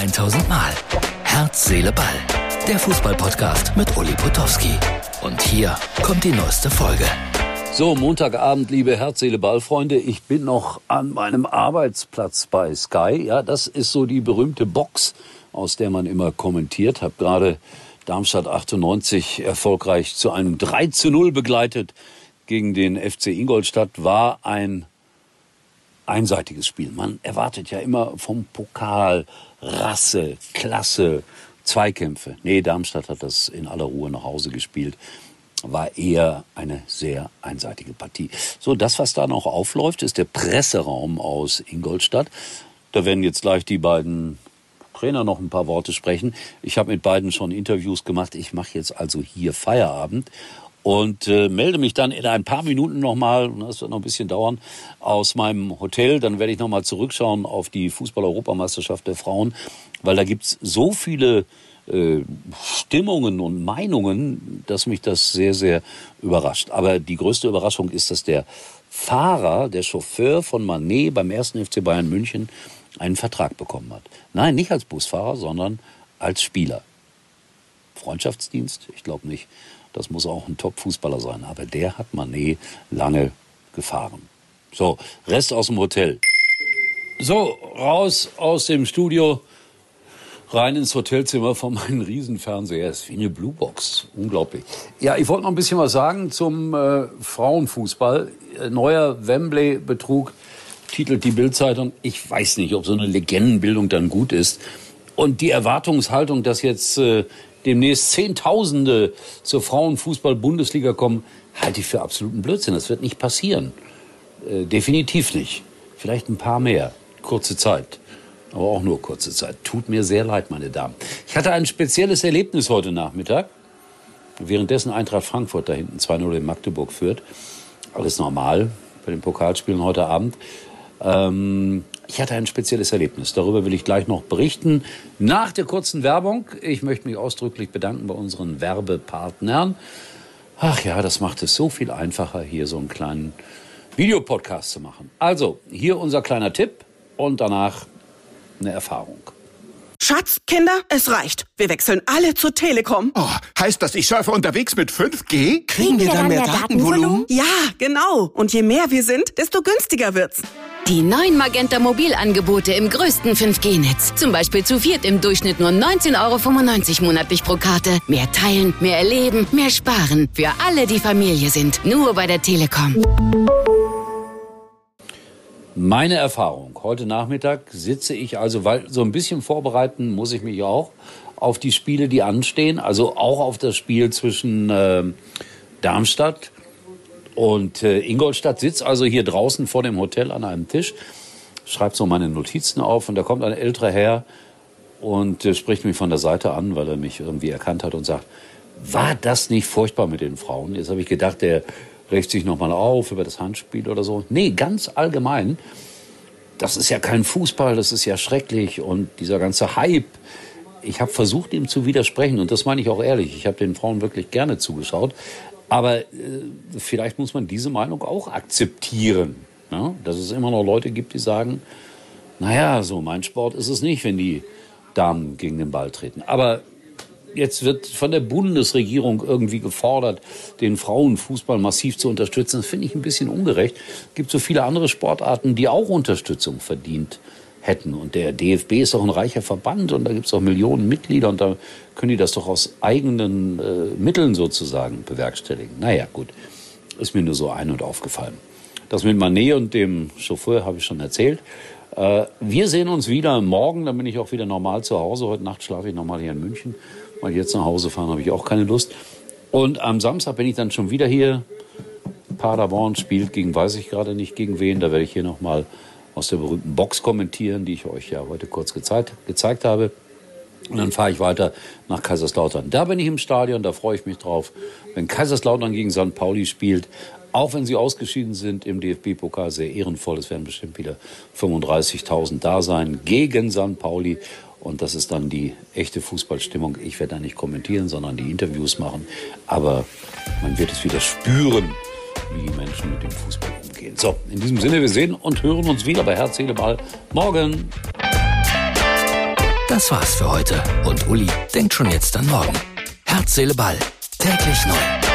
1000 Mal. Herz, Seele, Ball. Der Fußballpodcast mit Uli Potowski. Und hier kommt die neueste Folge. So, Montagabend, liebe Herz, Seele, Ball-Freunde. Ich bin noch an meinem Arbeitsplatz bei Sky. Ja, das ist so die berühmte Box, aus der man immer kommentiert. Hab gerade Darmstadt 98 erfolgreich zu einem 3 zu 0 begleitet gegen den FC Ingolstadt. War ein einseitiges Spiel. Man erwartet ja immer vom Pokal Rasse, Klasse, Zweikämpfe. Nee, Darmstadt hat das in aller Ruhe nach Hause gespielt. War eher eine sehr einseitige Partie. So, das, was da noch aufläuft, ist der Presseraum aus Ingolstadt. Da werden jetzt gleich die beiden Trainer noch ein paar Worte sprechen. Ich habe mit beiden schon Interviews gemacht. Ich mache jetzt also hier Feierabend und äh, melde mich dann in ein paar Minuten nochmal, das wird noch ein bisschen dauern, aus meinem Hotel. Dann werde ich nochmal zurückschauen auf die Fußball-Europameisterschaft der Frauen, weil da gibt's so viele äh, Stimmungen und Meinungen, dass mich das sehr, sehr überrascht. Aber die größte Überraschung ist, dass der Fahrer, der Chauffeur von Manet beim ersten FC Bayern München einen Vertrag bekommen hat. Nein, nicht als Busfahrer, sondern als Spieler. Freundschaftsdienst? Ich glaube nicht. Das muss auch ein Top-Fußballer sein. Aber der hat Manet lange gefahren. So, Rest aus dem Hotel. So, raus aus dem Studio, rein ins Hotelzimmer von meinem Riesenfernseher. Es ist wie eine Bluebox. Unglaublich. Ja, ich wollte noch ein bisschen was sagen zum äh, Frauenfußball. Äh, neuer Wembley-Betrug titelt die Bildzeitung. Ich weiß nicht, ob so eine Legendenbildung dann gut ist. Und die Erwartungshaltung, dass jetzt äh, demnächst Zehntausende zur Frauenfußball-Bundesliga kommen, halte ich für absoluten Blödsinn. Das wird nicht passieren. Äh, definitiv nicht. Vielleicht ein paar mehr. Kurze Zeit. Aber auch nur kurze Zeit. Tut mir sehr leid, meine Damen. Ich hatte ein spezielles Erlebnis heute Nachmittag. Währenddessen Eintracht Frankfurt da hinten 2-0 in Magdeburg führt. Alles normal bei den Pokalspielen heute Abend. Ähm, ich hatte ein spezielles Erlebnis. Darüber will ich gleich noch berichten. Nach der kurzen Werbung. Ich möchte mich ausdrücklich bedanken bei unseren Werbepartnern. Ach ja, das macht es so viel einfacher, hier so einen kleinen Videopodcast zu machen. Also, hier unser kleiner Tipp und danach eine Erfahrung. Schatz, Kinder, es reicht. Wir wechseln alle zur Telekom. Oh, heißt das, ich surfe unterwegs mit 5G? Kriegen wir dann mehr Datenvolumen? Ja, genau. Und je mehr wir sind, desto günstiger wird's. Die neuen Magenta Mobilangebote im größten 5G-Netz. Zum Beispiel zu viert im Durchschnitt nur 19,95 Euro monatlich pro Karte. Mehr teilen, mehr erleben, mehr sparen. Für alle, die Familie sind. Nur bei der Telekom. Meine Erfahrung. Heute Nachmittag sitze ich also, weil so ein bisschen vorbereiten muss ich mich auch auf die Spiele, die anstehen. Also auch auf das Spiel zwischen äh, Darmstadt und äh, Ingolstadt. Sitze also hier draußen vor dem Hotel an einem Tisch, schreibe so meine Notizen auf und da kommt ein älterer Herr und äh, spricht mich von der Seite an, weil er mich irgendwie erkannt hat und sagt, war das nicht furchtbar mit den Frauen? Jetzt habe ich gedacht, der regt sich nochmal auf über das Handspiel oder so. Nee, ganz allgemein. Das ist ja kein Fußball, das ist ja schrecklich und dieser ganze Hype. Ich habe versucht, ihm zu widersprechen und das meine ich auch ehrlich. Ich habe den Frauen wirklich gerne zugeschaut. Aber äh, vielleicht muss man diese Meinung auch akzeptieren. Ja? Dass es immer noch Leute gibt, die sagen, naja, so mein Sport ist es nicht, wenn die Damen gegen den Ball treten. Aber jetzt wird von der Bundesregierung irgendwie gefordert, den Frauenfußball massiv zu unterstützen. Das finde ich ein bisschen ungerecht. Es gibt so viele andere Sportarten, die auch Unterstützung verdient hätten. Und der DFB ist doch ein reicher Verband und da gibt es auch Millionen Mitglieder und da können die das doch aus eigenen äh, Mitteln sozusagen bewerkstelligen. Naja, gut, ist mir nur so ein- und aufgefallen. Das mit Manet und dem Chauffeur habe ich schon erzählt. Äh, wir sehen uns wieder morgen, dann bin ich auch wieder normal zu Hause. Heute Nacht schlafe ich nochmal hier in München. Weil jetzt nach Hause fahren habe ich auch keine Lust. Und am Samstag bin ich dann schon wieder hier. Paderborn spielt gegen, weiß ich gerade nicht gegen wen. Da werde ich hier nochmal aus der berühmten Box kommentieren, die ich euch ja heute kurz gezeigt, gezeigt habe. Und dann fahre ich weiter nach Kaiserslautern. Da bin ich im Stadion, da freue ich mich drauf. Wenn Kaiserslautern gegen St. Pauli spielt, auch wenn sie ausgeschieden sind im DFB-Pokal, sehr ehrenvoll. Es werden bestimmt wieder 35.000 da sein gegen St. Pauli. Und das ist dann die echte Fußballstimmung. Ich werde da nicht kommentieren, sondern die Interviews machen. Aber man wird es wieder spüren, wie die Menschen mit dem Fußball umgehen. So, in diesem Sinne, wir sehen und hören uns wieder bei Herz, Seele, Ball morgen. Das war's für heute. Und Uli denkt schon jetzt an morgen. Herz, Seele, Ball. Täglich neu.